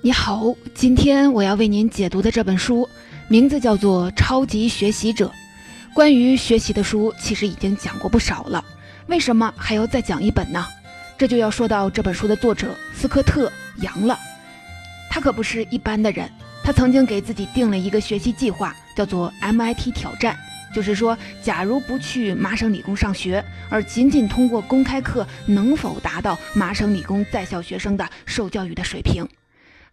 你好，今天我要为您解读的这本书名字叫做《超级学习者》。关于学习的书，其实已经讲过不少了，为什么还要再讲一本呢？这就要说到这本书的作者斯科特·杨了。他可不是一般的人，他曾经给自己定了一个学习计划，叫做 MIT 挑战，就是说，假如不去麻省理工上学，而仅仅通过公开课，能否达到麻省理工在校学生的受教育的水平？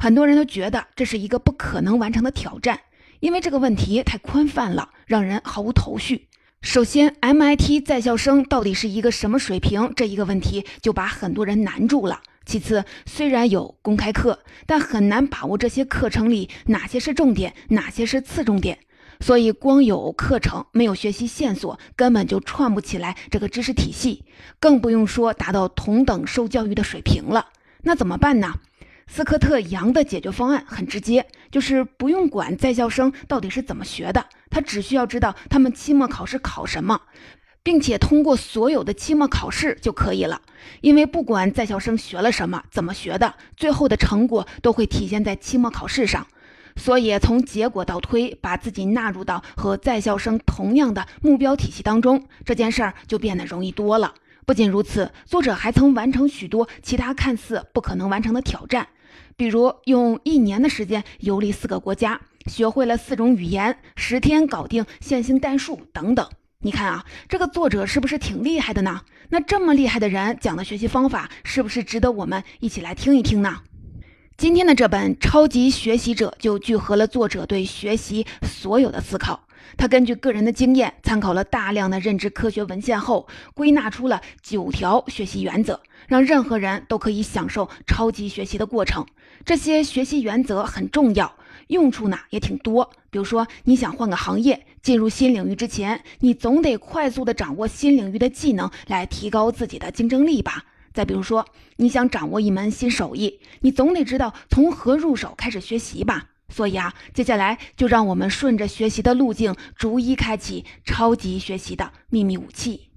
很多人都觉得这是一个不可能完成的挑战，因为这个问题太宽泛了，让人毫无头绪。首先，MIT 在校生到底是一个什么水平？这一个问题就把很多人难住了。其次，虽然有公开课，但很难把握这些课程里哪些是重点，哪些是次重点。所以，光有课程没有学习线索，根本就串不起来这个知识体系，更不用说达到同等受教育的水平了。那怎么办呢？斯科特·杨的解决方案很直接，就是不用管在校生到底是怎么学的，他只需要知道他们期末考试考什么，并且通过所有的期末考试就可以了。因为不管在校生学了什么、怎么学的，最后的成果都会体现在期末考试上。所以从结果倒推，把自己纳入到和在校生同样的目标体系当中，这件事儿就变得容易多了。不仅如此，作者还曾完成许多其他看似不可能完成的挑战。比如用一年的时间游历四个国家，学会了四种语言，十天搞定线性代数等等。你看啊，这个作者是不是挺厉害的呢？那这么厉害的人讲的学习方法，是不是值得我们一起来听一听呢？今天的这本《超级学习者》就聚合了作者对学习所有的思考。他根据个人的经验，参考了大量的认知科学文献后，归纳出了九条学习原则，让任何人都可以享受超级学习的过程。这些学习原则很重要，用处呢也挺多。比如说，你想换个行业，进入新领域之前，你总得快速的掌握新领域的技能，来提高自己的竞争力吧。再比如说，你想掌握一门新手艺，你总得知道从何入手开始学习吧。所以啊，接下来就让我们顺着学习的路径，逐一开启超级学习的秘密武器。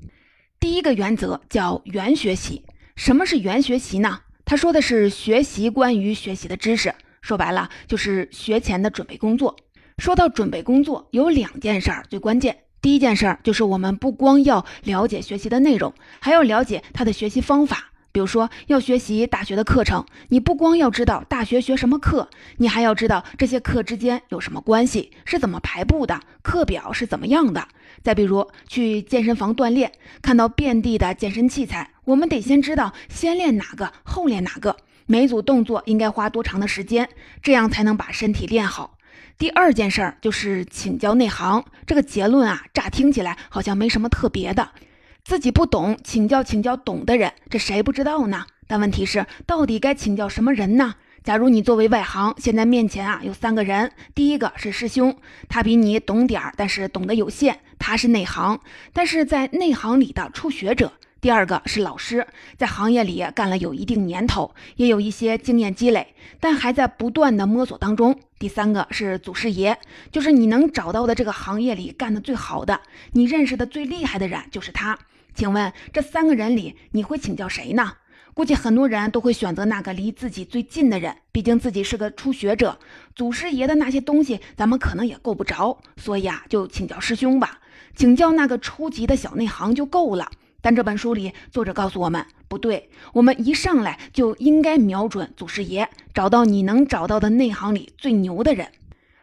第一个原则叫原学习。什么是原学习呢？他说的是学习关于学习的知识，说白了就是学前的准备工作。说到准备工作，有两件事儿最关键。第一件事儿就是我们不光要了解学习的内容，还要了解他的学习方法。比如说要学习大学的课程，你不光要知道大学学什么课，你还要知道这些课之间有什么关系，是怎么排布的，课表是怎么样的。再比如去健身房锻炼，看到遍地的健身器材。我们得先知道先练哪个，后练哪个，每组动作应该花多长的时间，这样才能把身体练好。第二件事儿就是请教内行。这个结论啊，乍听起来好像没什么特别的，自己不懂，请教请教懂的人，这谁不知道呢？但问题是，到底该请教什么人呢？假如你作为外行，现在面前啊有三个人，第一个是师兄，他比你懂点儿，但是懂得有限，他是内行，但是在内行里的初学者。第二个是老师，在行业里干了有一定年头，也有一些经验积累，但还在不断的摸索当中。第三个是祖师爷，就是你能找到的这个行业里干的最好的，你认识的最厉害的人就是他。请问这三个人里，你会请教谁呢？估计很多人都会选择那个离自己最近的人，毕竟自己是个初学者，祖师爷的那些东西咱们可能也够不着，所以啊，就请教师兄吧，请教那个初级的小内行就够了。但这本书里，作者告诉我们，不对，我们一上来就应该瞄准祖师爷，找到你能找到的内行里最牛的人。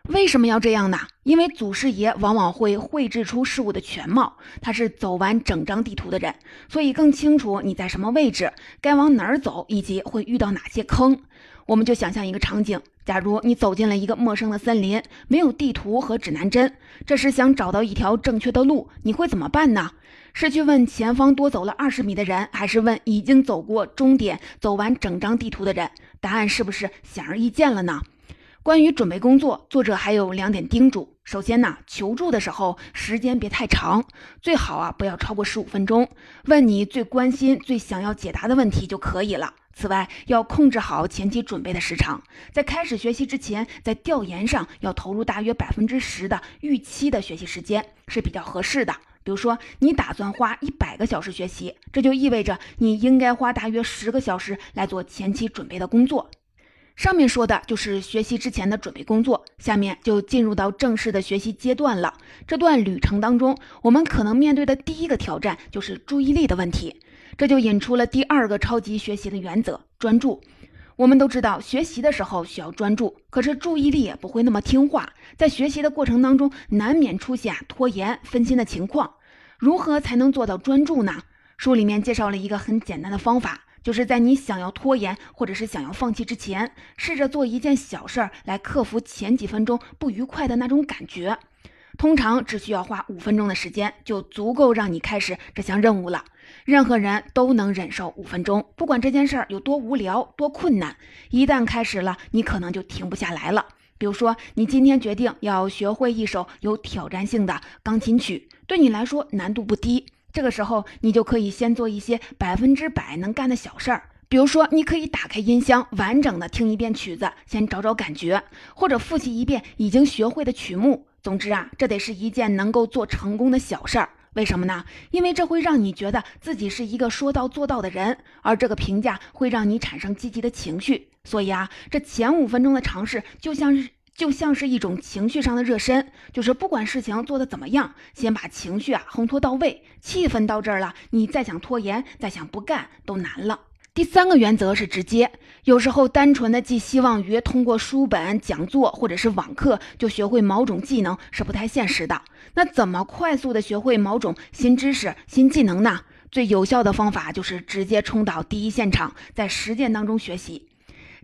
为什么要这样呢？因为祖师爷往往会绘制出事物的全貌，他是走完整张地图的人，所以更清楚你在什么位置，该往哪儿走，以及会遇到哪些坑。我们就想象一个场景：假如你走进了一个陌生的森林，没有地图和指南针，这时想找到一条正确的路，你会怎么办呢？是去问前方多走了二十米的人，还是问已经走过终点、走完整张地图的人？答案是不是显而易见了呢？关于准备工作，作者还有两点叮嘱：首先呢，求助的时候时间别太长，最好啊不要超过十五分钟，问你最关心、最想要解答的问题就可以了。此外，要控制好前期准备的时长，在开始学习之前，在调研上要投入大约百分之十的预期的学习时间是比较合适的。比如说，你打算花一百个小时学习，这就意味着你应该花大约十个小时来做前期准备的工作。上面说的就是学习之前的准备工作，下面就进入到正式的学习阶段了。这段旅程当中，我们可能面对的第一个挑战就是注意力的问题，这就引出了第二个超级学习的原则——专注。我们都知道，学习的时候需要专注，可是注意力也不会那么听话，在学习的过程当中，难免出现拖延、分心的情况。如何才能做到专注呢？书里面介绍了一个很简单的方法。就是在你想要拖延或者是想要放弃之前，试着做一件小事儿来克服前几分钟不愉快的那种感觉。通常只需要花五分钟的时间，就足够让你开始这项任务了。任何人都能忍受五分钟，不管这件事儿有多无聊、多困难。一旦开始了，你可能就停不下来了。比如说，你今天决定要学会一首有挑战性的钢琴曲，对你来说难度不低。这个时候，你就可以先做一些百分之百能干的小事儿，比如说，你可以打开音箱，完整的听一遍曲子，先找找感觉，或者复习一遍已经学会的曲目。总之啊，这得是一件能够做成功的小事儿。为什么呢？因为这会让你觉得自己是一个说到做到的人，而这个评价会让你产生积极的情绪。所以啊，这前五分钟的尝试就像是。就像是一种情绪上的热身，就是不管事情做得怎么样，先把情绪啊烘托到位，气氛到这儿了，你再想拖延，再想不干都难了。第三个原则是直接，有时候单纯的寄希望于通过书本、讲座或者是网课就学会某种技能是不太现实的。那怎么快速的学会某种新知识、新技能呢？最有效的方法就是直接冲到第一现场，在实践当中学习。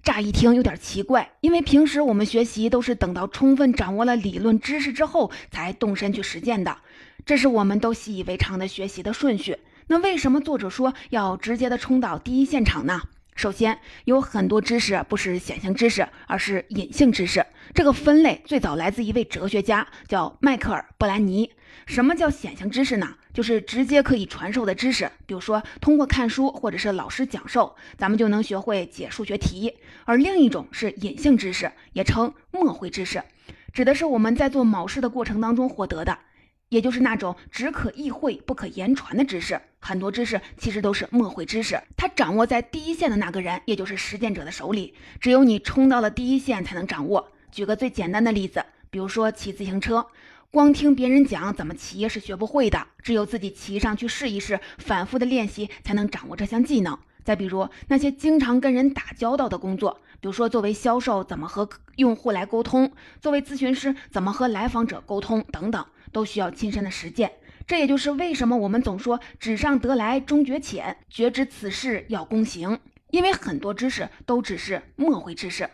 乍一听有点奇怪，因为平时我们学习都是等到充分掌握了理论知识之后才动身去实践的，这是我们都习以为常的学习的顺序。那为什么作者说要直接的冲到第一现场呢？首先，有很多知识不是显性知识，而是隐性知识。这个分类最早来自一位哲学家，叫迈克尔·布兰尼。什么叫显性知识呢？就是直接可以传授的知识，比如说通过看书或者是老师讲授，咱们就能学会解数学题。而另一种是隐性知识，也称默会知识，指的是我们在做某事的过程当中获得的，也就是那种只可意会不可言传的知识。很多知识其实都是默会知识，它掌握在第一线的那个人，也就是实践者的手里，只有你冲到了第一线才能掌握。举个最简单的例子，比如说骑自行车。光听别人讲怎么骑是学不会的，只有自己骑上去试一试，反复的练习才能掌握这项技能。再比如那些经常跟人打交道的工作，比如说作为销售怎么和用户来沟通，作为咨询师怎么和来访者沟通等等，都需要亲身的实践。这也就是为什么我们总说纸上得来终觉浅，绝知此事要躬行，因为很多知识都只是默会知识。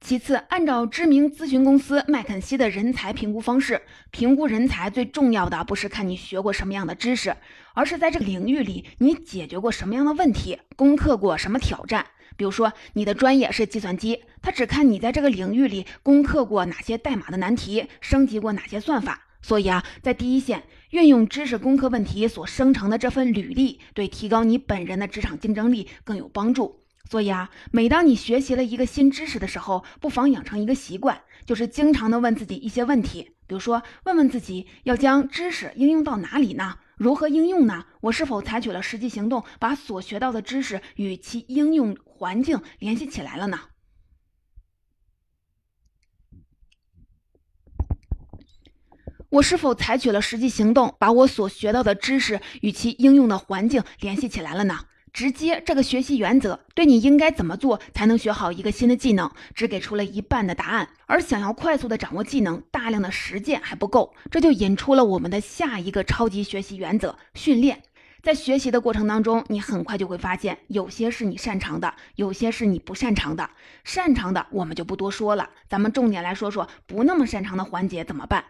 其次，按照知名咨询公司麦肯锡的人才评估方式，评估人才最重要的不是看你学过什么样的知识，而是在这个领域里你解决过什么样的问题，攻克过什么挑战。比如说，你的专业是计算机，他只看你在这个领域里攻克过哪些代码的难题，升级过哪些算法。所以啊，在第一线运用知识攻克问题所生成的这份履历，对提高你本人的职场竞争力更有帮助。所以啊，每当你学习了一个新知识的时候，不妨养成一个习惯，就是经常的问自己一些问题。比如说，问问自己要将知识应用到哪里呢？如何应用呢？我是否采取了实际行动，把所学到的知识与其应用环境联系起来了呢？我是否采取了实际行动，把我所学到的知识与其应用的环境联系起来了呢？直接这个学习原则对你应该怎么做才能学好一个新的技能，只给出了一半的答案。而想要快速的掌握技能，大量的实践还不够，这就引出了我们的下一个超级学习原则：训练。在学习的过程当中，你很快就会发现，有些是你擅长的，有些是你不擅长的。擅长的我们就不多说了，咱们重点来说说不那么擅长的环节怎么办。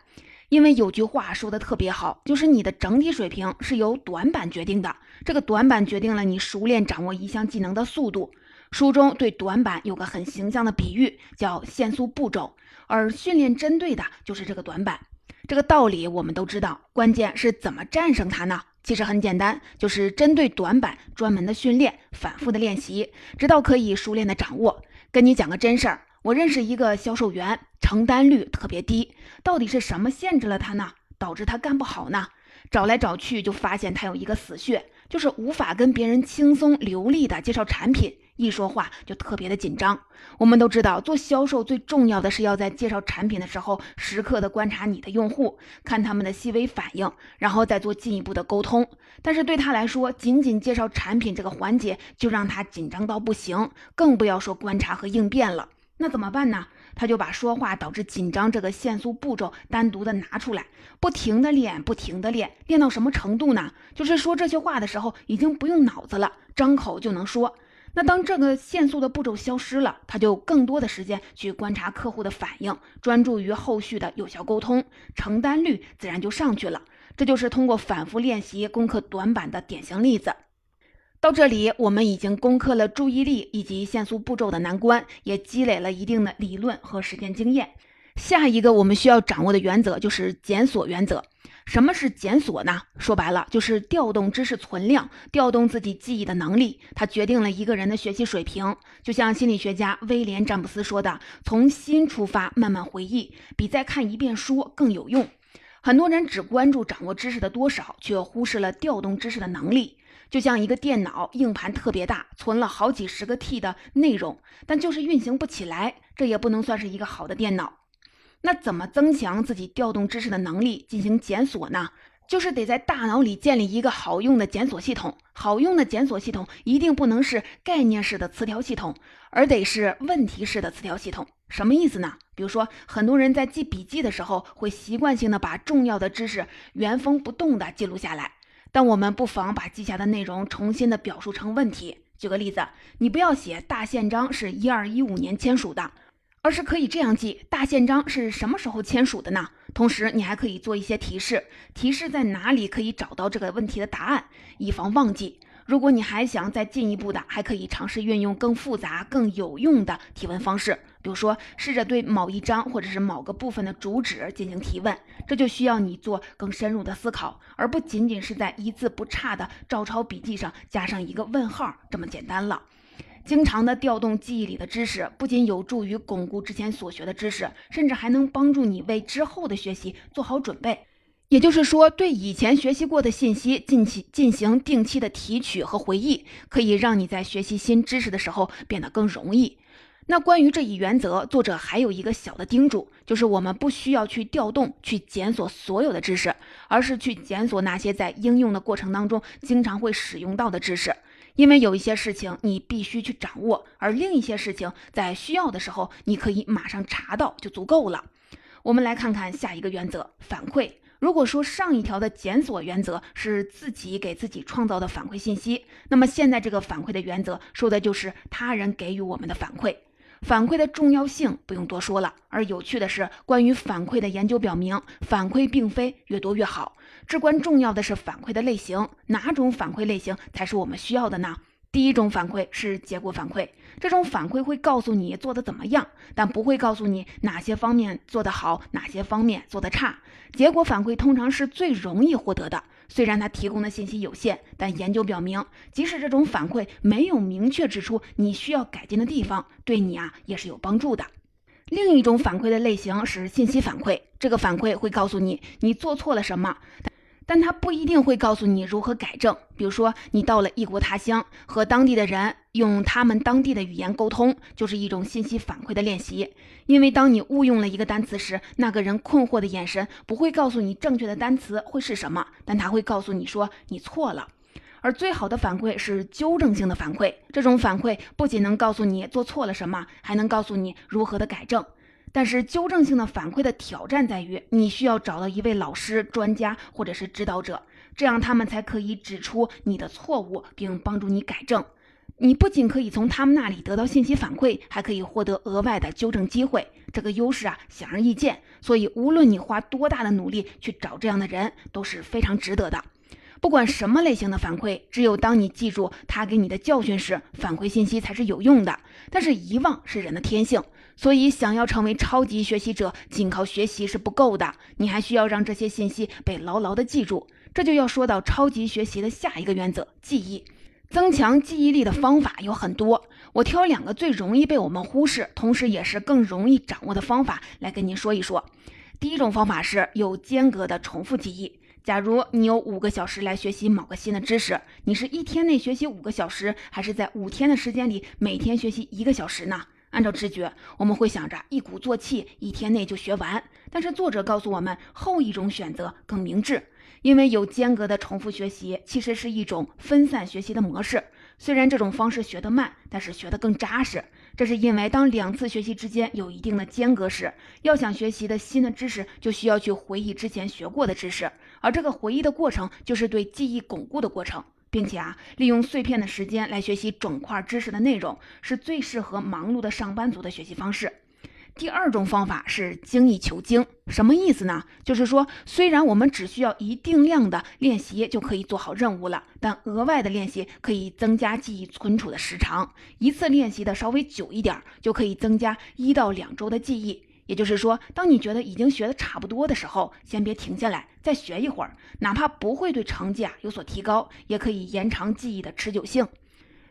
因为有句话说的特别好，就是你的整体水平是由短板决定的。这个短板决定了你熟练掌握一项技能的速度。书中对短板有个很形象的比喻，叫限速步骤，而训练针对的就是这个短板。这个道理我们都知道，关键是怎么战胜它呢？其实很简单，就是针对短板专门的训练，反复的练习，直到可以熟练的掌握。跟你讲个真事儿。我认识一个销售员，成单率特别低，到底是什么限制了他呢？导致他干不好呢？找来找去就发现他有一个死穴，就是无法跟别人轻松流利的介绍产品。一说话就特别的紧张。我们都知道，做销售最重要的是要在介绍产品的时候，时刻的观察你的用户，看他们的细微反应，然后再做进一步的沟通。但是对他来说，仅仅介绍产品这个环节就让他紧张到不行，更不要说观察和应变了。那怎么办呢？他就把说话导致紧张这个限速步骤单独的拿出来，不停的练，不停的练，练到什么程度呢？就是说这些话的时候，已经不用脑子了，张口就能说。那当这个限速的步骤消失了，他就更多的时间去观察客户的反应，专注于后续的有效沟通，成单率自然就上去了。这就是通过反复练习攻克短板的典型例子。到这里，我们已经攻克了注意力以及限速步骤的难关，也积累了一定的理论和实践经验。下一个我们需要掌握的原则就是检索原则。什么是检索呢？说白了就是调动知识存量，调动自己记忆的能力。它决定了一个人的学习水平。就像心理学家威廉·詹姆斯说的：“从心出发，慢慢回忆，比再看一遍书更有用。”很多人只关注掌握知识的多少，却忽视了调动知识的能力。就像一个电脑硬盘特别大，存了好几十个 T 的内容，但就是运行不起来，这也不能算是一个好的电脑。那怎么增强自己调动知识的能力，进行检索呢？就是得在大脑里建立一个好用的检索系统。好用的检索系统一定不能是概念式的词条系统，而得是问题式的词条系统。什么意思呢？比如说，很多人在记笔记的时候，会习惯性的把重要的知识原封不动的记录下来。但我们不妨把记下的内容重新的表述成问题。举个例子，你不要写大宪章是一二一五年签署的，而是可以这样记：大宪章是什么时候签署的呢？同时，你还可以做一些提示，提示在哪里可以找到这个问题的答案，以防忘记。如果你还想再进一步的，还可以尝试运用更复杂、更有用的提问方式，比如说试着对某一章或者是某个部分的主旨进行提问，这就需要你做更深入的思考，而不仅仅是在一字不差的照抄笔记上加上一个问号这么简单了。经常的调动记忆里的知识，不仅有助于巩固之前所学的知识，甚至还能帮助你为之后的学习做好准备。也就是说，对以前学习过的信息进行进行定期的提取和回忆，可以让你在学习新知识的时候变得更容易。那关于这一原则，作者还有一个小的叮嘱，就是我们不需要去调动、去检索所有的知识，而是去检索那些在应用的过程当中经常会使用到的知识。因为有一些事情你必须去掌握，而另一些事情在需要的时候你可以马上查到就足够了。我们来看看下一个原则：反馈。如果说上一条的检索原则是自己给自己创造的反馈信息，那么现在这个反馈的原则说的就是他人给予我们的反馈。反馈的重要性不用多说了。而有趣的是，关于反馈的研究表明，反馈并非越多越好，至关重要的是反馈的类型，哪种反馈类型才是我们需要的呢？第一种反馈是结果反馈，这种反馈会告诉你做的怎么样，但不会告诉你哪些方面做得好，哪些方面做得差。结果反馈通常是最容易获得的，虽然它提供的信息有限，但研究表明，即使这种反馈没有明确指出你需要改进的地方，对你啊也是有帮助的。另一种反馈的类型是信息反馈，这个反馈会告诉你你做错了什么。但他不一定会告诉你如何改正。比如说，你到了异国他乡，和当地的人用他们当地的语言沟通，就是一种信息反馈的练习。因为当你误用了一个单词时，那个人困惑的眼神不会告诉你正确的单词会是什么，但他会告诉你说你错了。而最好的反馈是纠正性的反馈，这种反馈不仅能告诉你做错了什么，还能告诉你如何的改正。但是纠正性的反馈的挑战在于，你需要找到一位老师、专家或者是指导者，这样他们才可以指出你的错误，并帮助你改正。你不仅可以从他们那里得到信息反馈，还可以获得额外的纠正机会。这个优势啊，显而易见。所以，无论你花多大的努力去找这样的人，都是非常值得的。不管什么类型的反馈，只有当你记住他给你的教训时，反馈信息才是有用的。但是遗忘是人的天性。所以，想要成为超级学习者，仅靠学习是不够的，你还需要让这些信息被牢牢的记住。这就要说到超级学习的下一个原则——记忆。增强记忆力的方法有很多，我挑两个最容易被我们忽视，同时也是更容易掌握的方法来跟您说一说。第一种方法是有间隔的重复记忆。假如你有五个小时来学习某个新的知识，你是一天内学习五个小时，还是在五天的时间里每天学习一个小时呢？按照直觉，我们会想着一鼓作气，一天内就学完。但是作者告诉我们，后一种选择更明智，因为有间隔的重复学习其实是一种分散学习的模式。虽然这种方式学得慢，但是学得更扎实。这是因为当两次学习之间有一定的间隔时，要想学习的新的知识，就需要去回忆之前学过的知识，而这个回忆的过程就是对记忆巩固的过程。并且啊，利用碎片的时间来学习整块知识的内容，是最适合忙碌的上班族的学习方式。第二种方法是精益求精，什么意思呢？就是说，虽然我们只需要一定量的练习就可以做好任务了，但额外的练习可以增加记忆存储的时长。一次练习的稍微久一点，就可以增加一到两周的记忆。也就是说，当你觉得已经学的差不多的时候，先别停下来，再学一会儿，哪怕不会对成绩啊有所提高，也可以延长记忆的持久性。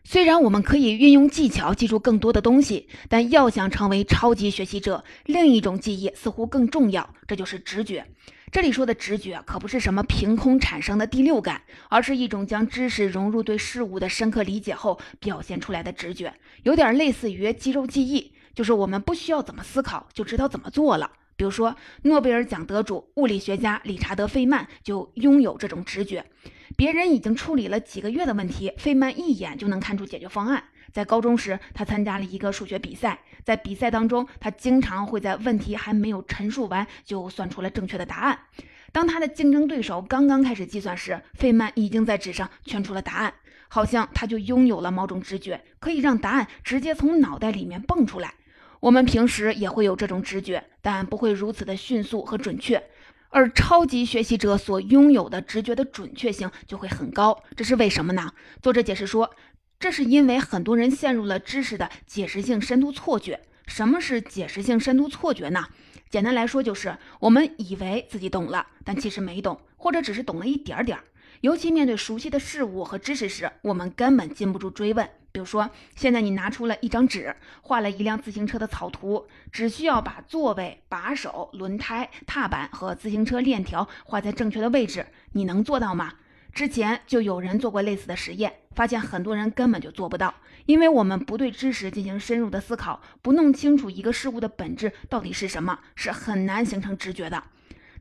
虽然我们可以运用技巧记住更多的东西，但要想成为超级学习者，另一种记忆似乎更重要，这就是直觉。这里说的直觉可不是什么凭空产生的第六感，而是一种将知识融入对事物的深刻理解后表现出来的直觉，有点类似于肌肉记忆。就是我们不需要怎么思考就知道怎么做了。比如说，诺贝尔奖得主物理学家理查德·费曼就拥有这种直觉。别人已经处理了几个月的问题，费曼一眼就能看出解决方案。在高中时，他参加了一个数学比赛，在比赛当中，他经常会在问题还没有陈述完就算出了正确的答案。当他的竞争对手刚刚开始计算时，费曼已经在纸上圈出了答案，好像他就拥有了某种直觉，可以让答案直接从脑袋里面蹦出来。我们平时也会有这种直觉，但不会如此的迅速和准确。而超级学习者所拥有的直觉的准确性就会很高，这是为什么呢？作者解释说，这是因为很多人陷入了知识的解释性深度错觉。什么是解释性深度错觉呢？简单来说，就是我们以为自己懂了，但其实没懂，或者只是懂了一点点儿。尤其面对熟悉的事物和知识时，我们根本禁不住追问。比如说，现在你拿出了一张纸，画了一辆自行车的草图，只需要把座位、把手、轮胎、踏板和自行车链条画在正确的位置，你能做到吗？之前就有人做过类似的实验，发现很多人根本就做不到，因为我们不对知识进行深入的思考，不弄清楚一个事物的本质到底是什么，是很难形成直觉的。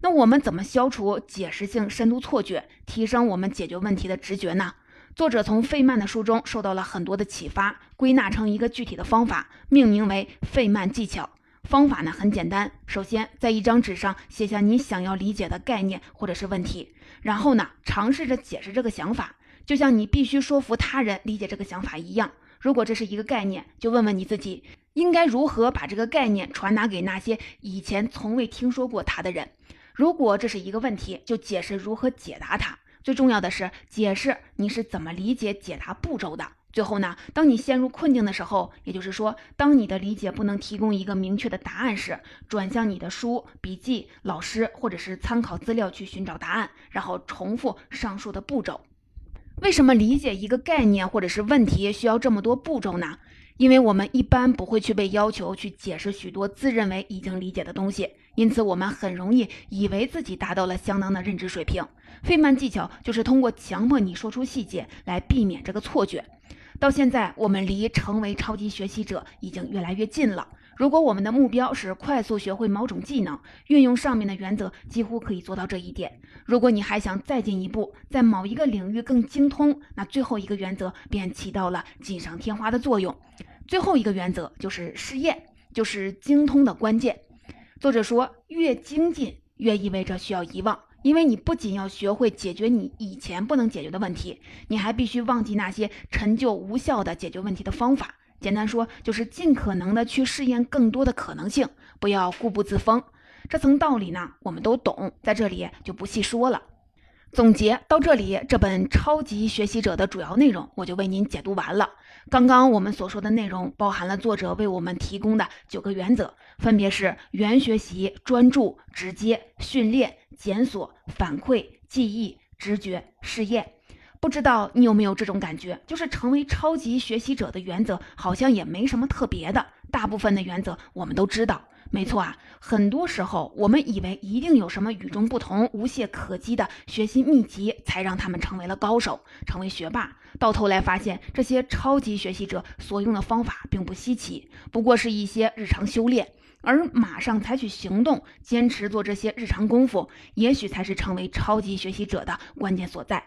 那我们怎么消除解释性深度错觉，提升我们解决问题的直觉呢？作者从费曼的书中受到了很多的启发，归纳成一个具体的方法，命名为费曼技巧。方法呢很简单，首先在一张纸上写下你想要理解的概念或者是问题，然后呢尝试着解释这个想法，就像你必须说服他人理解这个想法一样。如果这是一个概念，就问问你自己，应该如何把这个概念传达给那些以前从未听说过它的人。如果这是一个问题，就解释如何解答它。最重要的是解释你是怎么理解解答步骤的。最后呢，当你陷入困境的时候，也就是说，当你的理解不能提供一个明确的答案时，转向你的书、笔记、老师或者是参考资料去寻找答案，然后重复上述的步骤。为什么理解一个概念或者是问题需要这么多步骤呢？因为我们一般不会去被要求去解释许多自认为已经理解的东西。因此，我们很容易以为自己达到了相当的认知水平。费曼技巧就是通过强迫你说出细节来避免这个错觉。到现在，我们离成为超级学习者已经越来越近了。如果我们的目标是快速学会某种技能，运用上面的原则几乎可以做到这一点。如果你还想再进一步，在某一个领域更精通，那最后一个原则便起到了锦上添花的作用。最后一个原则就是试验，就是精通的关键。作者说，越精进越意味着需要遗忘，因为你不仅要学会解决你以前不能解决的问题，你还必须忘记那些陈旧无效的解决问题的方法。简单说，就是尽可能的去试验更多的可能性，不要固步自封。这层道理呢，我们都懂，在这里就不细说了。总结到这里，这本超级学习者的主要内容我就为您解读完了。刚刚我们所说的内容包含了作者为我们提供的九个原则，分别是原学习、专注、直接、训练、检索、反馈、记忆、直觉、试验。不知道你有没有这种感觉，就是成为超级学习者的原则好像也没什么特别的，大部分的原则我们都知道。没错啊，很多时候我们以为一定有什么与众不同、无懈可击的学习秘籍，才让他们成为了高手，成为学霸。到头来发现，这些超级学习者所用的方法并不稀奇，不过是一些日常修炼。而马上采取行动，坚持做这些日常功夫，也许才是成为超级学习者的关键所在。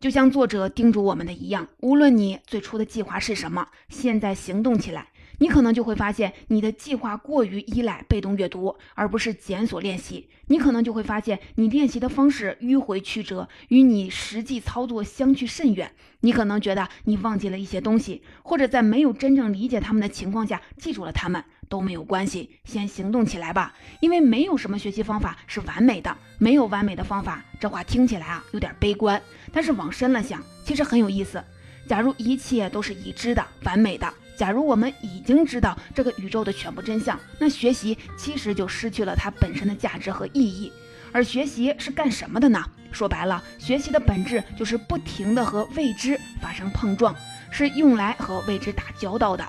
就像作者叮嘱我们的一样，无论你最初的计划是什么，现在行动起来。你可能就会发现，你的计划过于依赖被动阅读，而不是检索练习。你可能就会发现，你练习的方式迂回曲折，与你实际操作相去甚远。你可能觉得你忘记了一些东西，或者在没有真正理解他们的情况下记住了他们，都没有关系。先行动起来吧，因为没有什么学习方法是完美的，没有完美的方法。这话听起来啊有点悲观，但是往深了想，其实很有意思。假如一切都是已知的、完美的。假如我们已经知道这个宇宙的全部真相，那学习其实就失去了它本身的价值和意义。而学习是干什么的呢？说白了，学习的本质就是不停的和未知发生碰撞，是用来和未知打交道的。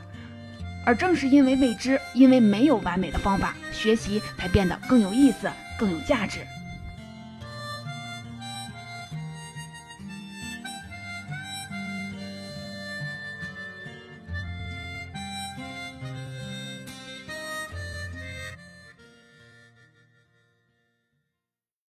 而正是因为未知，因为没有完美的方法，学习才变得更有意思、更有价值。